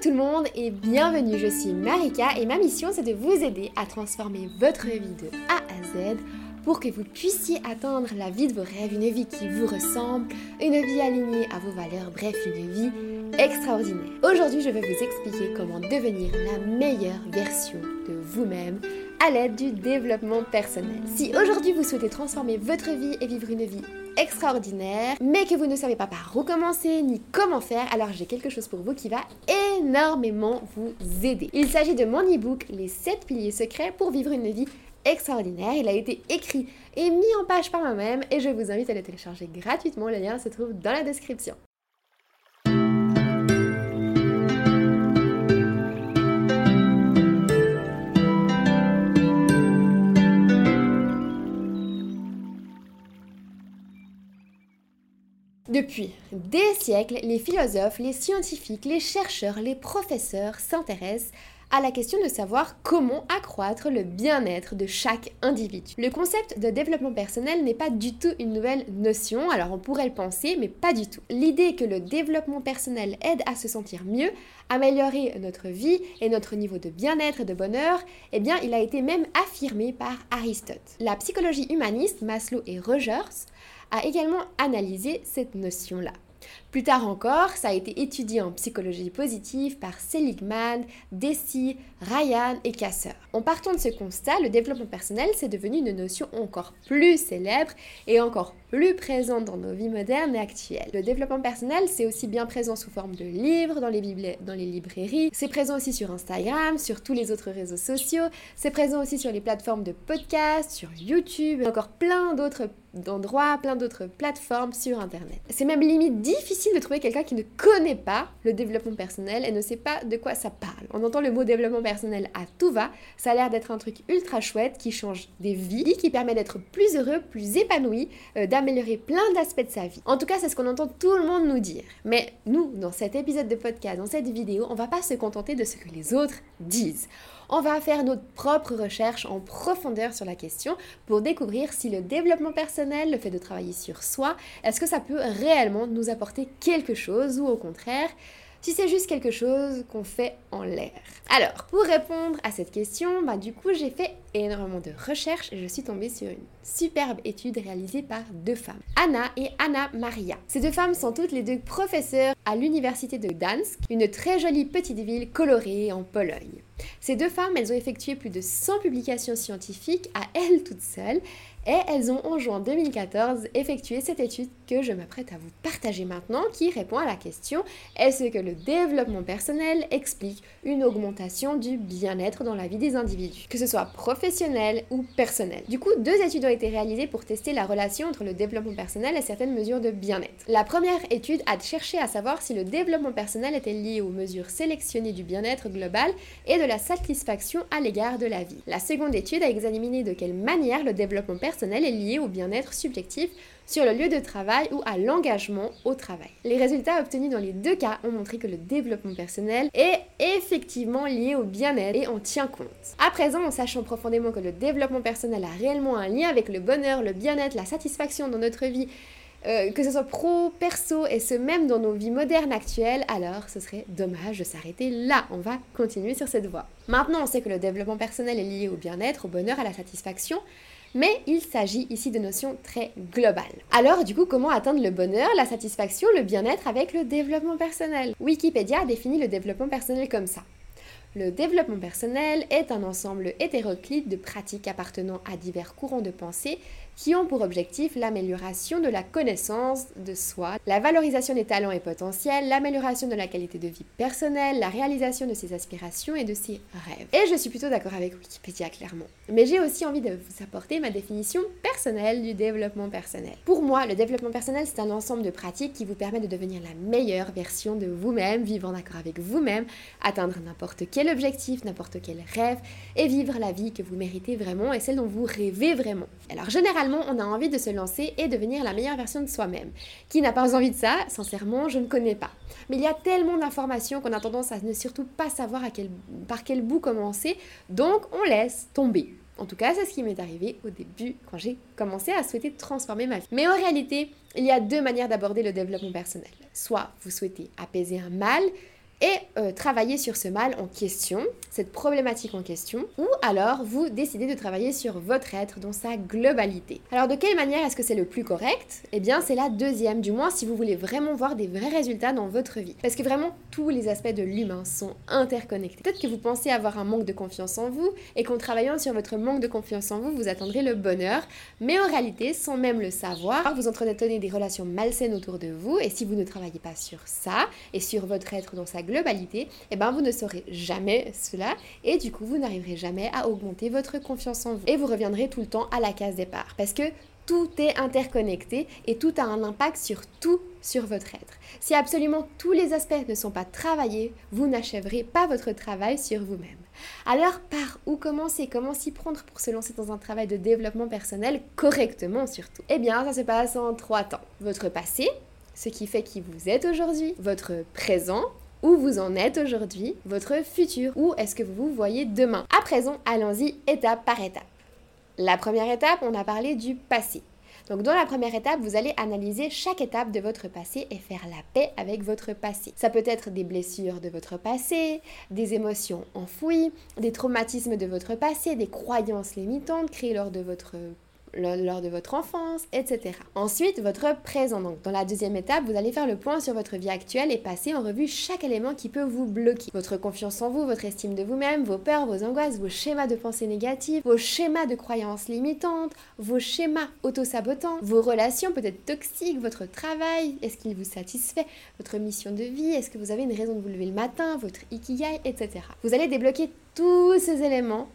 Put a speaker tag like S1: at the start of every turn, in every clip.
S1: tout le monde et bienvenue, je suis Marika et ma mission c'est de vous aider à transformer votre vie de A à Z pour que vous puissiez atteindre la vie de vos rêves, une vie qui vous ressemble, une vie alignée à vos valeurs, bref, une vie extraordinaire. Aujourd'hui, je vais vous expliquer comment devenir la meilleure version de vous-même à l'aide du développement personnel. Si aujourd'hui vous souhaitez transformer votre vie et vivre une vie extraordinaire, mais que vous ne savez pas par où commencer ni comment faire, alors j'ai quelque chose pour vous qui va énormément vous aider. Il s'agit de mon e-book Les 7 piliers secrets pour vivre une vie extraordinaire. Il a été écrit et mis en page par moi-même et je vous invite à le télécharger gratuitement. Le lien se trouve dans la description. Depuis des siècles, les philosophes, les scientifiques, les chercheurs, les professeurs s'intéressent à la question de savoir comment accroître le bien-être de chaque individu. Le concept de développement personnel n'est pas du tout une nouvelle notion, alors on pourrait le penser, mais pas du tout. L'idée que le développement personnel aide à se sentir mieux, améliorer notre vie et notre niveau de bien-être et de bonheur, eh bien il a été même affirmé par Aristote. La psychologie humaniste, Maslow et Rogers, a également analysé cette notion-là. Plus tard encore, ça a été étudié en psychologie positive par Seligman, Deci, Ryan et Kasser. En partant de ce constat, le développement personnel, c'est devenu une notion encore plus célèbre et encore plus présente dans nos vies modernes et actuelles. Le développement personnel, c'est aussi bien présent sous forme de livres dans les, librairies, c'est présent aussi sur Instagram, sur tous les autres réseaux sociaux, c'est présent aussi sur les plateformes de podcast, sur YouTube, encore plein d'autres d'endroits, plein d'autres plateformes sur Internet. C'est même limite difficile de trouver quelqu'un qui ne connaît pas le développement personnel et ne sait pas de quoi ça parle. On entend le mot développement personnel à tout va, ça a l'air d'être un truc ultra chouette qui change des vies, qui permet d'être plus heureux, plus épanoui, euh, d'améliorer plein d'aspects de sa vie. En tout cas, c'est ce qu'on entend tout le monde nous dire. Mais nous, dans cet épisode de podcast, dans cette vidéo, on va pas se contenter de ce que les autres disent on va faire notre propre recherche en profondeur sur la question pour découvrir si le développement personnel, le fait de travailler sur soi, est-ce que ça peut réellement nous apporter quelque chose ou au contraire, si c'est juste quelque chose qu'on fait en l'air. Alors, pour répondre à cette question, bah, du coup, j'ai fait énormément de recherches et je suis tombée sur une superbe étude réalisée par deux femmes, Anna et Anna Maria. Ces deux femmes sont toutes les deux professeurs à l'université de Gdansk, une très jolie petite ville colorée en Pologne. Ces deux femmes, elles ont effectué plus de 100 publications scientifiques à elles toutes seules et elles ont en juin 2014 effectué cette étude que je m'apprête à vous partager maintenant qui répond à la question est-ce que le développement personnel explique une augmentation du bien-être dans la vie des individus, que ce soit professionnel ou personnel? Du coup, deux études ont été réalisées pour tester la relation entre le développement personnel et certaines mesures de bien-être. La première étude a cherché à savoir si le développement personnel était lié aux mesures sélectionnées du bien-être global et de la satisfaction à l'égard de la vie. La seconde étude a examiné de quelle manière le développement personnel est lié au bien-être subjectif sur le lieu de travail ou à l'engagement au travail. Les résultats obtenus dans les deux cas ont montré que le développement personnel est effectivement lié au bien-être et en tient compte. À présent, en sachant profondément que le développement personnel a réellement un lien avec le bonheur, le bien-être, la satisfaction dans notre vie, euh, que ce soit pro, perso et ce même dans nos vies modernes actuelles, alors ce serait dommage de s'arrêter là. On va continuer sur cette voie. Maintenant, on sait que le développement personnel est lié au bien-être, au bonheur, à la satisfaction. Mais il s'agit ici de notions très globales. Alors, du coup, comment atteindre le bonheur, la satisfaction, le bien-être avec le développement personnel? Wikipédia définit le développement personnel comme ça. Le développement personnel est un ensemble hétéroclite de pratiques appartenant à divers courants de pensée qui ont pour objectif l'amélioration de la connaissance de soi, la valorisation des talents et potentiels, l'amélioration de la qualité de vie personnelle, la réalisation de ses aspirations et de ses rêves. Et je suis plutôt d'accord avec Wikipédia clairement. Mais j'ai aussi envie de vous apporter ma définition personnelle du développement personnel. Pour moi, le développement personnel, c'est un ensemble de pratiques qui vous permet de devenir la meilleure version de vous-même, vivre en accord avec vous-même, atteindre n'importe quel objectif, n'importe quel rêve et vivre la vie que vous méritez vraiment et celle dont vous rêvez vraiment. Alors généralement, on a envie de se lancer et devenir la meilleure version de soi-même. Qui n'a pas envie de ça Sincèrement, je ne connais pas. Mais il y a tellement d'informations qu'on a tendance à ne surtout pas savoir par quel bout commencer, donc on laisse tomber. En tout cas, c'est ce qui m'est arrivé au début quand j'ai commencé à souhaiter transformer ma vie. Mais en réalité, il y a deux manières d'aborder le développement personnel. Soit vous souhaitez apaiser un mal et euh, travailler sur ce mal en question, cette problématique en question, ou alors vous décidez de travailler sur votre être dans sa globalité. Alors de quelle manière est-ce que c'est le plus correct? Eh bien c'est la deuxième, du moins si vous voulez vraiment voir des vrais résultats dans votre vie. Parce que vraiment tous les aspects de l'humain sont interconnectés. Peut-être que vous pensez avoir un manque de confiance en vous et qu'en travaillant sur votre manque de confiance en vous, vous atteindrez le bonheur, mais en réalité, sans même le savoir, vous entretenez des relations malsaines autour de vous et si vous ne travaillez pas sur ça et sur votre être dans sa globalité, eh ben vous ne saurez jamais cela et du coup vous n'arriverez jamais à augmenter votre confiance en vous et vous reviendrez tout le temps à la case départ parce que tout est interconnecté et tout a un impact sur tout sur votre être. Si absolument tous les aspects ne sont pas travaillés, vous n'achèverez pas votre travail sur vous-même. Alors par où commencer? Comment s'y prendre pour se lancer dans un travail de développement personnel correctement surtout? Eh bien ça se passe en trois temps. Votre passé, ce qui fait qui vous êtes aujourd'hui, votre présent, où vous en êtes aujourd'hui, votre futur, où est-ce que vous vous voyez demain? À présent, allons-y étape par étape. La première étape, on a parlé du passé. Donc dans la première étape, vous allez analyser chaque étape de votre passé et faire la paix avec votre passé. Ça peut être des blessures de votre passé, des émotions enfouies, des traumatismes de votre passé, des croyances limitantes créées lors de votre lors de votre enfance, etc. Ensuite, votre présent. Donc, dans la deuxième étape, vous allez faire le point sur votre vie actuelle et passer en revue chaque élément qui peut vous bloquer. Votre confiance en vous, votre estime de vous-même, vos peurs, vos angoisses, vos schémas de pensée négatives, vos schémas de croyances limitantes, vos schémas auto-sabotants, vos relations peut-être toxiques, votre travail, est-ce qu'il vous satisfait, votre mission de vie, est-ce que vous avez une raison de vous lever le matin, votre ikigai, etc. Vous allez débloquer tous ces éléments,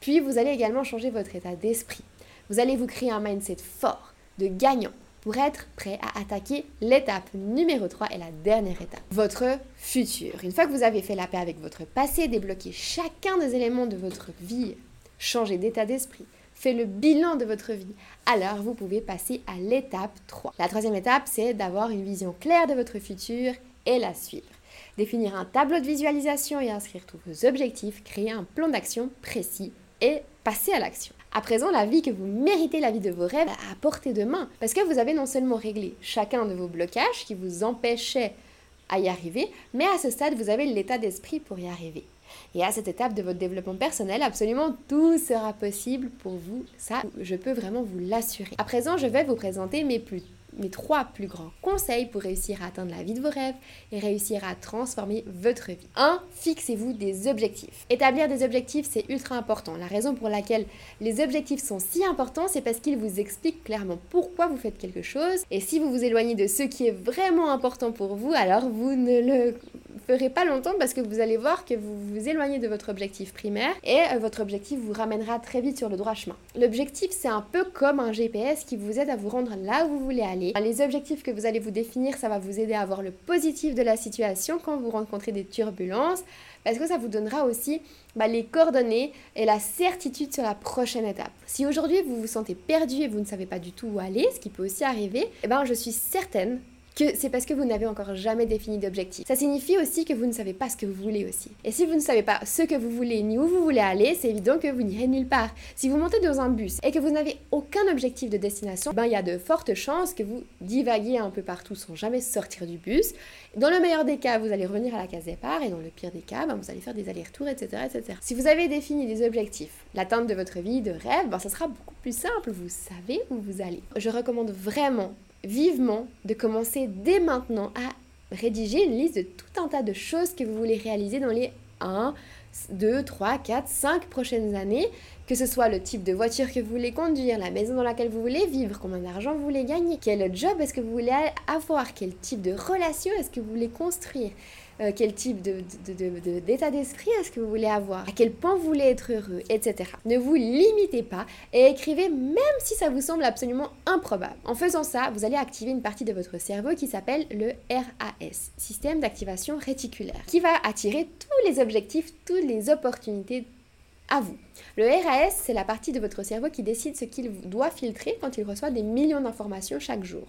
S1: puis vous allez également changer votre état d'esprit. Vous allez vous créer un mindset fort, de gagnant, pour être prêt à attaquer l'étape numéro 3 et la dernière étape, votre futur. Une fois que vous avez fait la paix avec votre passé, débloqué chacun des éléments de votre vie, changé d'état d'esprit, fait le bilan de votre vie, alors vous pouvez passer à l'étape 3. La troisième étape, c'est d'avoir une vision claire de votre futur et la suivre. Définir un tableau de visualisation et inscrire tous vos objectifs, créer un plan d'action précis et passer à l'action. À présent, la vie que vous méritez, la vie de vos rêves, à portée de main. Parce que vous avez non seulement réglé chacun de vos blocages qui vous empêchaient à y arriver, mais à ce stade, vous avez l'état d'esprit pour y arriver. Et à cette étape de votre développement personnel, absolument tout sera possible pour vous. Ça, je peux vraiment vous l'assurer. À présent, je vais vous présenter mes plus mes trois plus grands conseils pour réussir à atteindre la vie de vos rêves et réussir à transformer votre vie. 1. Fixez-vous des objectifs. Établir des objectifs, c'est ultra important. La raison pour laquelle les objectifs sont si importants, c'est parce qu'ils vous expliquent clairement pourquoi vous faites quelque chose. Et si vous vous éloignez de ce qui est vraiment important pour vous, alors vous ne le ferez pas longtemps parce que vous allez voir que vous vous éloignez de votre objectif primaire et euh, votre objectif vous ramènera très vite sur le droit chemin. L'objectif, c'est un peu comme un GPS qui vous aide à vous rendre là où vous voulez aller. Les objectifs que vous allez vous définir, ça va vous aider à voir le positif de la situation quand vous rencontrez des turbulences parce que ça vous donnera aussi bah, les coordonnées et la certitude sur la prochaine étape. Si aujourd'hui vous vous sentez perdu et vous ne savez pas du tout où aller, ce qui peut aussi arriver, eh ben, je suis certaine c'est parce que vous n'avez encore jamais défini d'objectif. Ça signifie aussi que vous ne savez pas ce que vous voulez aussi. Et si vous ne savez pas ce que vous voulez ni où vous voulez aller, c'est évident que vous n'irez nulle part. Si vous montez dans un bus et que vous n'avez aucun objectif de destination, ben il y a de fortes chances que vous divaguiez un peu partout sans jamais sortir du bus. Dans le meilleur des cas, vous allez revenir à la case départ et dans le pire des cas, ben, vous allez faire des allers-retours, etc., etc. Si vous avez défini des objectifs, l'atteinte de votre vie de rêve, ben, ça sera beaucoup plus simple. Vous savez où vous allez. Je recommande vraiment vivement de commencer dès maintenant à rédiger une liste de tout un tas de choses que vous voulez réaliser dans les 1, 2, 3, 4, 5 prochaines années, que ce soit le type de voiture que vous voulez conduire, la maison dans laquelle vous voulez vivre, combien d'argent vous voulez gagner, quel job est-ce que vous voulez avoir, quel type de relation est-ce que vous voulez construire, euh, quel type d'état d'esprit est-ce que vous voulez avoir, à quel point vous voulez être heureux, etc. Ne vous limitez pas et écrivez même si ça vous semble absolument improbable. En faisant ça, vous allez activer une partie de votre cerveau qui s'appelle le RAS, système d'activation réticulaire, qui va attirer tous les objectifs, toutes les opportunités à vous. Le RAS, c'est la partie de votre cerveau qui décide ce qu'il doit filtrer quand il reçoit des millions d'informations chaque jour.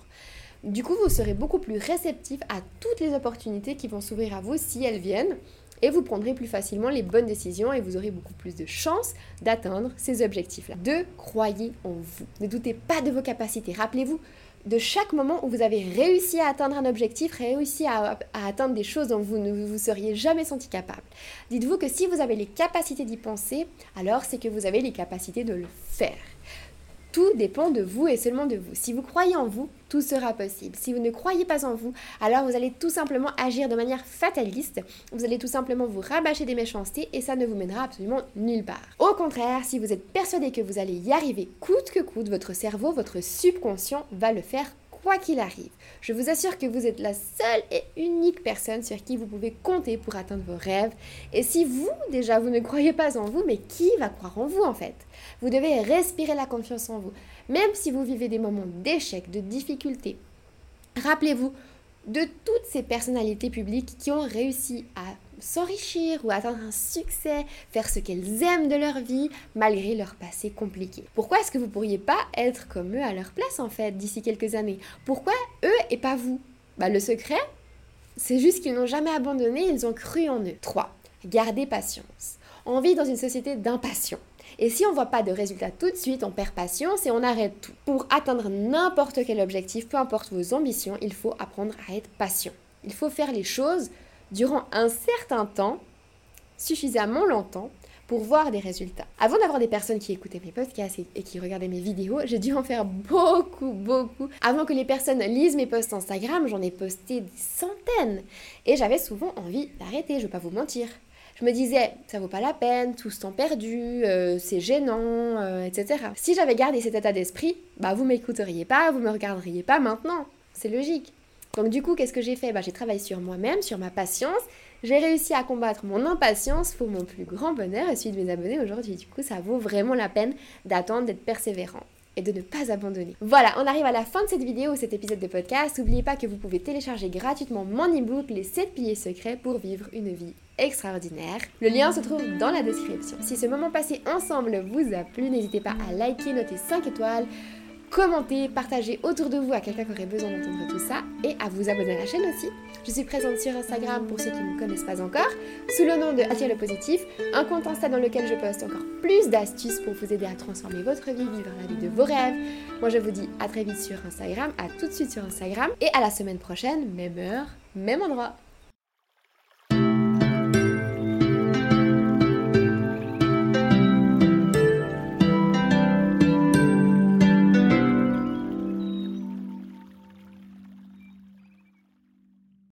S1: Du coup, vous serez beaucoup plus réceptif à toutes les opportunités qui vont s'ouvrir à vous si elles viennent et vous prendrez plus facilement les bonnes décisions et vous aurez beaucoup plus de chances d'atteindre ces objectifs-là. Deux, croyez en vous. Ne doutez pas de vos capacités. Rappelez-vous de chaque moment où vous avez réussi à atteindre un objectif, réussi à, atteindre des choses dont vous ne vous seriez jamais senti capable. Dites-vous que si vous avez les capacités d'y penser, alors c'est que vous avez les capacités de le faire. Tout dépend de vous et seulement de vous. Si vous croyez en vous, tout sera possible. Si vous ne croyez pas en vous, alors vous allez tout simplement agir de manière fataliste. Vous allez tout simplement vous rabâcher des méchancetés et ça ne vous mènera absolument nulle part. Au contraire, si vous êtes persuadé que vous allez y arriver coûte que coûte, votre cerveau, votre subconscient va le faire quoi qu'il arrive. Je vous assure que vous êtes la seule et unique personne sur qui vous pouvez compter pour atteindre vos rêves. Et si vous, déjà, vous ne croyez pas en vous, mais qui va croire en vous en fait? Vous devez respirer la confiance en vous. Même si vous vivez des moments d'échec, de difficulté, rappelez-vous de toutes ces personnalités publiques qui ont réussi à s'enrichir ou atteindre un succès, faire ce qu'elles aiment de leur vie malgré leur passé compliqué. Pourquoi est-ce que vous pourriez pas être comme eux à leur place en fait d'ici quelques années? Pourquoi eux et pas vous? Bah le secret, c'est juste qu'ils n'ont jamais abandonné, ils ont cru en eux. 3. Gardez patience. On vit dans une société d'impatience. Et si on ne voit pas de résultats tout de suite, on perd patience et on arrête tout. Pour atteindre n'importe quel objectif, peu importe vos ambitions, il faut apprendre à être patient. Il faut faire les choses durant un certain temps, suffisamment longtemps, pour voir des résultats. Avant d'avoir des personnes qui écoutaient mes podcasts et, qui regardaient mes vidéos, j'ai dû en faire beaucoup, beaucoup. Avant que les personnes lisent mes posts Instagram, j'en ai posté des centaines. Et j'avais souvent envie d'arrêter, je vais pas vous mentir. Je me disais, ça vaut pas la peine, tout ce temps perdu, euh, c'est gênant, euh, etc. Si j'avais gardé cet état d'esprit, bah vous m'écouteriez pas, vous me regarderiez pas maintenant. C'est logique. Donc du coup, qu'est-ce que j'ai fait? Bah, J'ai travaillé sur moi-même, sur ma patience. J'ai réussi à combattre mon impatience pour mon plus grand bonheur et celui de mes abonnés aujourd'hui. Du coup, ça vaut vraiment la peine d'attendre, d'être persévérant et de ne pas abandonner. Voilà, on arrive à la fin de cette vidéo cet épisode de podcast. N'oubliez pas que vous pouvez télécharger gratuitement mon e-book Les 7 piliers secrets pour vivre une vie extraordinaire. Le lien se trouve dans la description. Si ce moment passé ensemble vous a plu, n'hésitez pas à liker, noter 5 étoiles, commenter, partager autour de vous à quelqu'un qui aurait besoin d'entendre tout ça et à vous abonner à la chaîne aussi. Je suis présente sur Instagram pour ceux qui ne me connaissent pas encore, sous le nom de Attire le Positif, un compte Insta dans lequel je poste encore plus d'astuces pour vous aider à transformer votre vie, vivre la vie de vos rêves. Moi je vous dis à très vite sur Instagram, à tout de suite sur Instagram et à la semaine prochaine, même heure, même endroit.